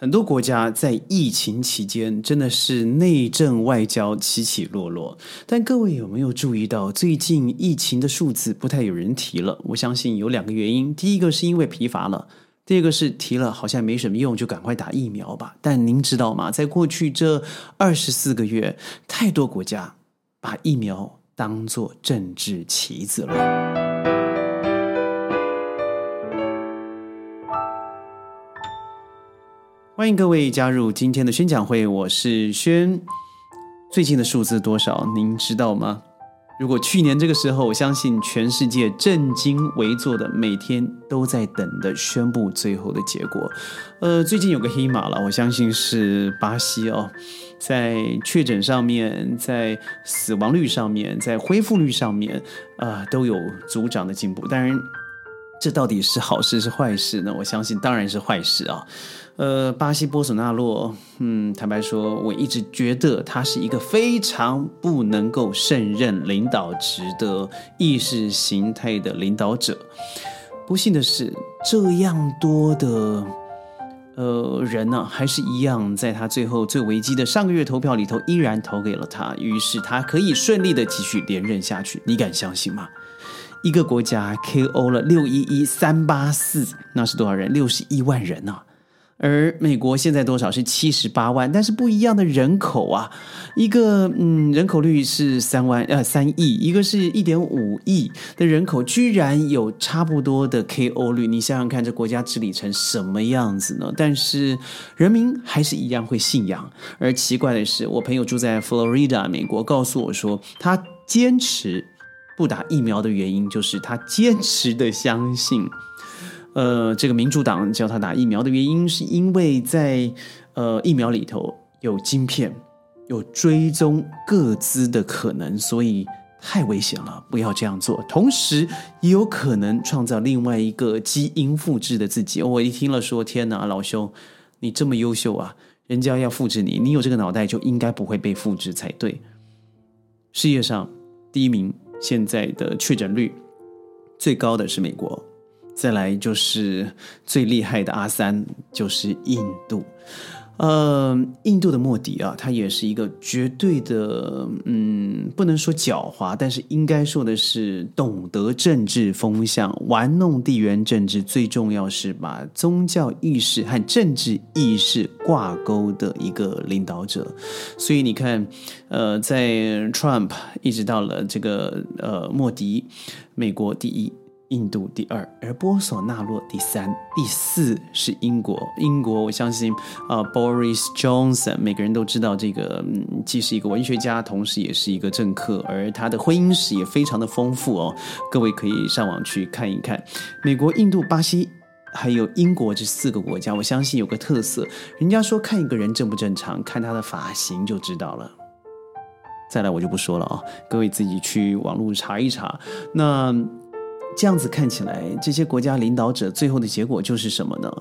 很多国家在疫情期间真的是内政外交起起落落，但各位有没有注意到，最近疫情的数字不太有人提了？我相信有两个原因，第一个是因为疲乏了，第二个是提了好像没什么用，就赶快打疫苗吧。但您知道吗？在过去这二十四个月，太多国家把疫苗当作政治棋子了。欢迎各位加入今天的宣讲会，我是轩。最近的数字多少？您知道吗？如果去年这个时候，我相信全世界震惊为坐的，每天都在等的宣布最后的结果。呃，最近有个黑马了，我相信是巴西哦，在确诊上面，在死亡率上面，在恢复率上面，啊，都有组长的进步。当然，这到底是好事是坏事呢？我相信当然是坏事啊。呃，巴西波索纳洛，嗯，坦白说，我一直觉得他是一个非常不能够胜任领导职的意识形态的领导者。不幸的是，这样多的呃人呢，还是一样，在他最后最危机的上个月投票里头，依然投给了他，于是他可以顺利的继续连任下去。你敢相信吗？一个国家 KO 了六一一三八四，那是多少人？六十一万人呢？而美国现在多少是七十八万，但是不一样的人口啊，一个嗯人口率是三万呃三亿，一个是一点五亿的人口，居然有差不多的 KO 率，你想想看，这国家治理成什么样子呢？但是人民还是一样会信仰。而奇怪的是，我朋友住在 Florida，，美国，告诉我说，他坚持不打疫苗的原因，就是他坚持的相信。呃，这个民主党叫他打疫苗的原因，是因为在呃疫苗里头有晶片，有追踪各资的可能，所以太危险了，不要这样做。同时也有可能创造另外一个基因复制的自己。我一听了说，天哪，老兄，你这么优秀啊，人家要复制你，你有这个脑袋就应该不会被复制才对。世界上第一名现在的确诊率最高的是美国。再来就是最厉害的阿三，就是印度。呃，印度的莫迪啊，他也是一个绝对的，嗯，不能说狡猾，但是应该说的是懂得政治风向，玩弄地缘政治，最重要是把宗教意识和政治意识挂钩的一个领导者。所以你看，呃，在 Trump 一直到了这个呃莫迪，美国第一。印度第二，而波索纳洛第三，第四是英国。英国，我相信啊，Boris Johnson，每个人都知道这个，既是一个文学家，同时也是一个政客，而他的婚姻史也非常的丰富哦。各位可以上网去看一看。美国、印度、巴西还有英国这四个国家，我相信有个特色，人家说看一个人正不正常，看他的发型就知道了。再来我就不说了啊，各位自己去网络查一查。那。这样子看起来，这些国家领导者最后的结果就是什么呢？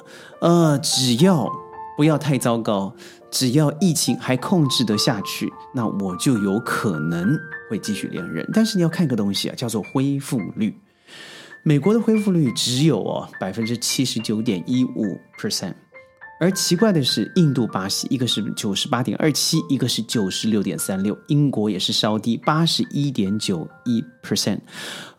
呃，只要不要太糟糕，只要疫情还控制得下去，那我就有可能会继续连任。但是你要看一个东西啊，叫做恢复率。美国的恢复率只有哦百分之七十九点一五 percent。而奇怪的是，印度、巴西，一个是九十八点二七，一个是九十六点三六，英国也是稍低，八十一点九一 percent。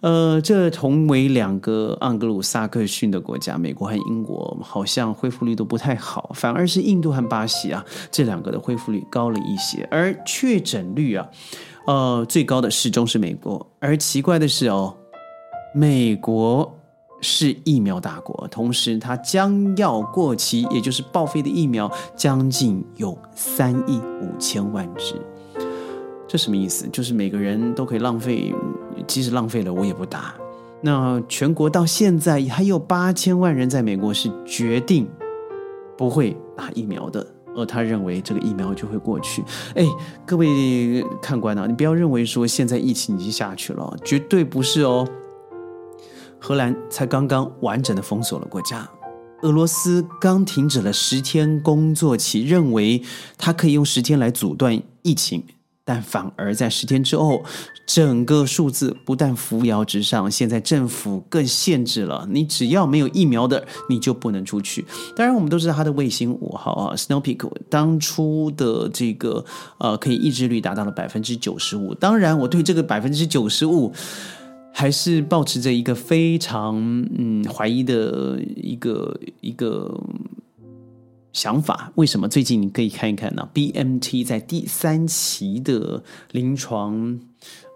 呃，这同为两个盎格鲁撒克逊的国家，美国和英国好像恢复率都不太好，反而是印度和巴西啊，这两个的恢复率高了一些，而确诊率啊，呃，最高的始终是美国。而奇怪的是哦，美国。是疫苗大国，同时它将要过期，也就是报废的疫苗将近有三亿五千万支。这什么意思？就是每个人都可以浪费，即使浪费了我也不打。那全国到现在还有八千万人在美国是决定不会打疫苗的，而他认为这个疫苗就会过去。哎，各位看官啊，你不要认为说现在疫情已经下去了，绝对不是哦。荷兰才刚刚完整的封锁了国家，俄罗斯刚停止了十天工作期，认为他可以用十天来阻断疫情，但反而在十天之后，整个数字不但扶摇直上，现在政府更限制了，你只要没有疫苗的，你就不能出去。当然，我们都知道它的卫星五号啊，Snow Peak 当初的这个呃，可以抑制率达到了百分之九十五。当然，我对这个百分之九十五还是保持着一个非常嗯怀疑的一个一个。想法为什么？最近你可以看一看呢？BMT 在第三期的临床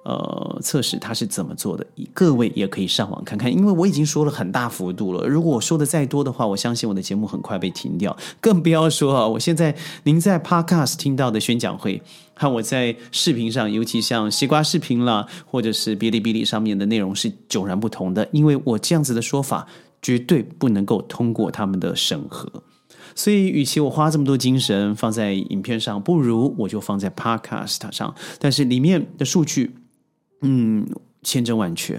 呃测试，它是怎么做的？各位也可以上网看看，因为我已经说了很大幅度了。如果我说的再多的话，我相信我的节目很快被停掉。更不要说啊，我现在 您在 Podcast 听到的宣讲会，和我在视频上，尤其像西瓜视频啦，或者是哔哩哔哩上面的内容是迥然不同的。因为我这样子的说法，绝对不能够通过他们的审核。所以，与其我花这么多精神放在影片上，不如我就放在 Podcast 上。但是里面的数据，嗯。千真万确，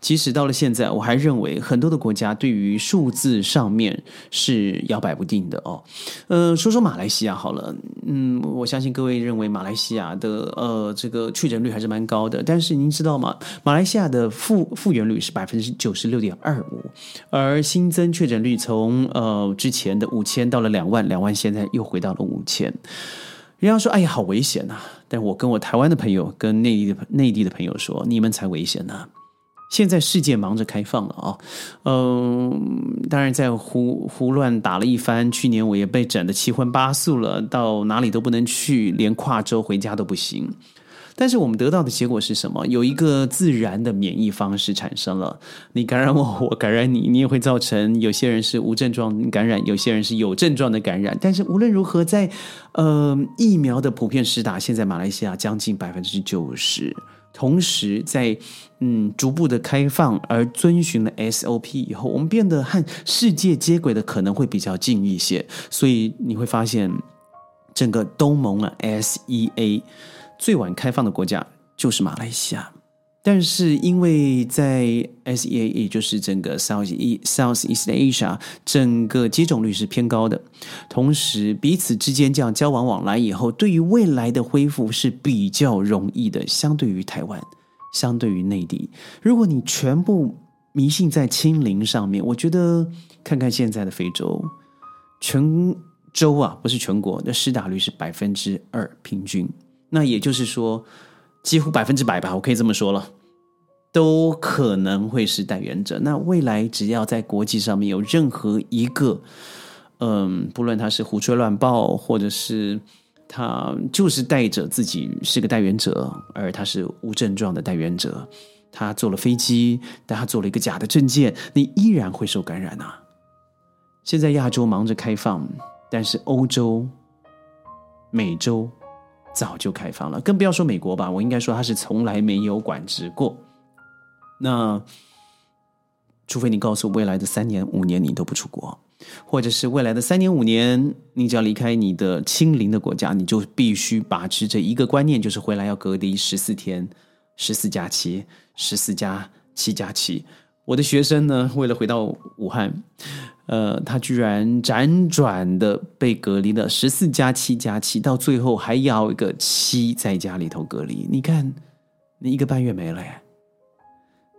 即使到了现在，我还认为很多的国家对于数字上面是摇摆不定的哦。呃，说说马来西亚好了，嗯，我相信各位认为马来西亚的呃这个确诊率还是蛮高的，但是您知道吗？马来西亚的复复原率是百分之九十六点二五，而新增确诊率从呃之前的五千到了两万，两万现在又回到了五千。人家说：“哎呀，好危险呐！”但我跟我台湾的朋友、跟内地的内地的朋友说：“你们才危险呢！现在世界忙着开放了啊，嗯，当然在胡胡乱打了一番。去年我也被整的七荤八素了，到哪里都不能去，连跨州回家都不行。”但是我们得到的结果是什么？有一个自然的免疫方式产生了。你感染我，我感染你，你也会造成有些人是无症状感染，有些人是有症状的感染。但是无论如何，在呃疫苗的普遍施打，现在马来西亚将近百分之九十，同时在嗯逐步的开放而遵循了 SOP 以后，我们变得和世界接轨的可能会比较近一些。所以你会发现，整个东盟啊 SEA。最晚开放的国家就是马来西亚，但是因为在 SEA，也就是整个 South e south East Asia，整个接种率是偏高的，同时彼此之间这样交往往来以后，对于未来的恢复是比较容易的，相对于台湾，相对于内地，如果你全部迷信在清零上面，我觉得看看现在的非洲，全州啊，不是全国的施打率是百分之二平均。那也就是说，几乎百分之百吧，我可以这么说了，都可能会是代言者。那未来只要在国际上面有任何一个，嗯，不论他是胡吹乱报，或者是他就是带着自己是个代言者，而他是无症状的代言者，他坐了飞机，但他做了一个假的证件，你依然会受感染啊。现在亚洲忙着开放，但是欧洲、美洲。早就开放了，更不要说美国吧。我应该说，它是从来没有管制过。那除非你告诉，未来的三年、五年你都不出国，或者是未来的三年、五年，你只要离开你的亲邻的国家，你就必须把持着一个观念，就是回来要隔离十四天，十四加七，十四加七加七。我的学生呢，为了回到武汉。呃，他居然辗转的被隔离了十四加七加七，到最后还要一个七在家里头隔离。你看，你一个半月没了耶。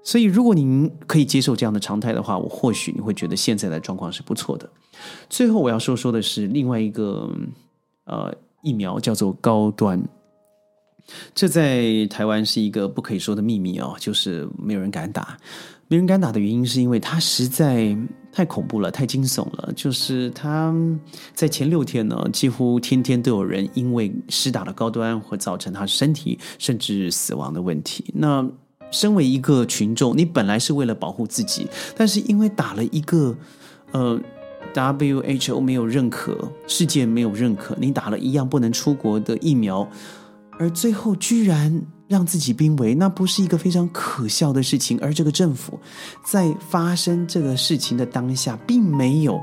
所以，如果您可以接受这样的常态的话，我或许你会觉得现在的状况是不错的。最后我要说说的是另外一个呃疫苗，叫做高端。这在台湾是一个不可以说的秘密哦，就是没有人敢打。没人敢打的原因是因为它实在。太恐怖了，太惊悚了。就是他在前六天呢，几乎天天都有人因为施打了高端，会造成他身体甚至死亡的问题。那身为一个群众，你本来是为了保护自己，但是因为打了一个呃 WHO 没有认可，世界没有认可，你打了一样不能出国的疫苗，而最后居然。让自己濒危，那不是一个非常可笑的事情。而这个政府在发生这个事情的当下，并没有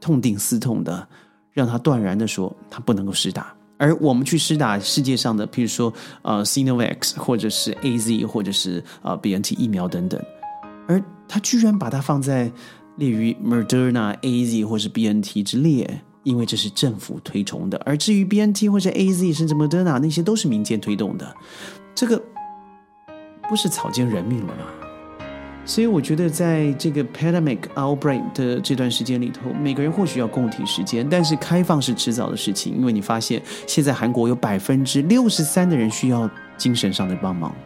痛定思痛的让他断然的说他不能够施打。而我们去施打世界上的，譬如说呃 s i n o v a x 或者是 A Z 或者是呃 B N T 疫苗等等，而他居然把它放在列于 Moderna、A Z 或是 B N T 之列，因为这是政府推崇的。而至于 B N T 或者 A Z 甚至 Moderna 那些都是民间推动的，这个不是草菅人命了吗？所以我觉得，在这个 pandemic outbreak 的这段时间里头，每个人或许要共体时间，但是开放是迟早的事情，因为你发现现在韩国有百分之六十三的人需要精神上的帮忙，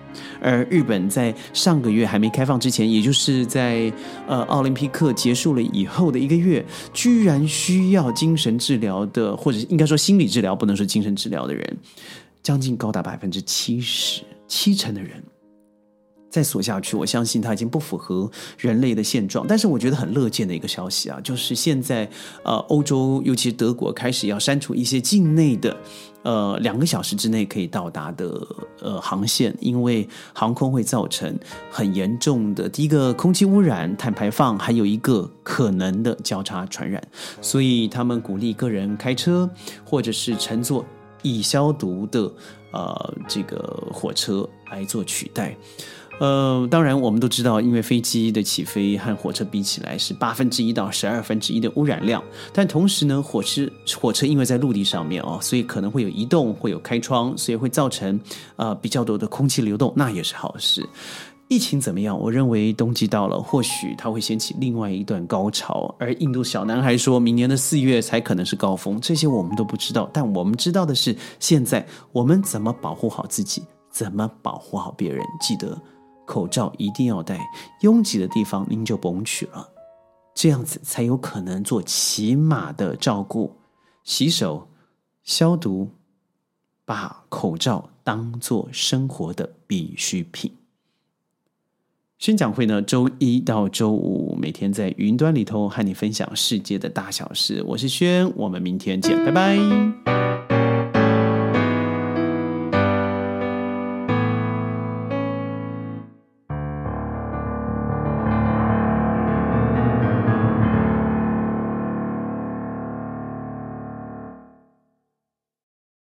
而日本在上个月还没开放之前，也就是在呃奥林匹克结束了以后的一个月，居然需要精神治疗的，或者应该说心理治疗，不能说精神治疗的人，将近高达百分之七十七成的人。再锁下去，我相信它已经不符合人类的现状。但是我觉得很乐见的一个消息啊，就是现在呃，欧洲尤其是德国开始要删除一些境内的呃两个小时之内可以到达的呃航线，因为航空会造成很严重的第一个空气污染、碳排放，还有一个可能的交叉传染。所以他们鼓励个人开车或者是乘坐已消毒的呃这个火车来做取代。呃，当然，我们都知道，因为飞机的起飞和火车比起来是八分之一到十二分之一的污染量，但同时呢，火车火车因为在陆地上面哦，所以可能会有移动，会有开窗，所以会造成呃比较多的空气流动，那也是好事。疫情怎么样？我认为冬季到了，或许它会掀起另外一段高潮，而印度小男孩说明年的四月才可能是高峰，这些我们都不知道，但我们知道的是，现在我们怎么保护好自己，怎么保护好别人，记得。口罩一定要戴，拥挤的地方您就甭去了，这样子才有可能做起码的照顾，洗手、消毒，把口罩当做生活的必需品。宣讲会呢，周一到周五每天在云端里头和你分享世界的大小事。我是轩，我们明天见，拜拜。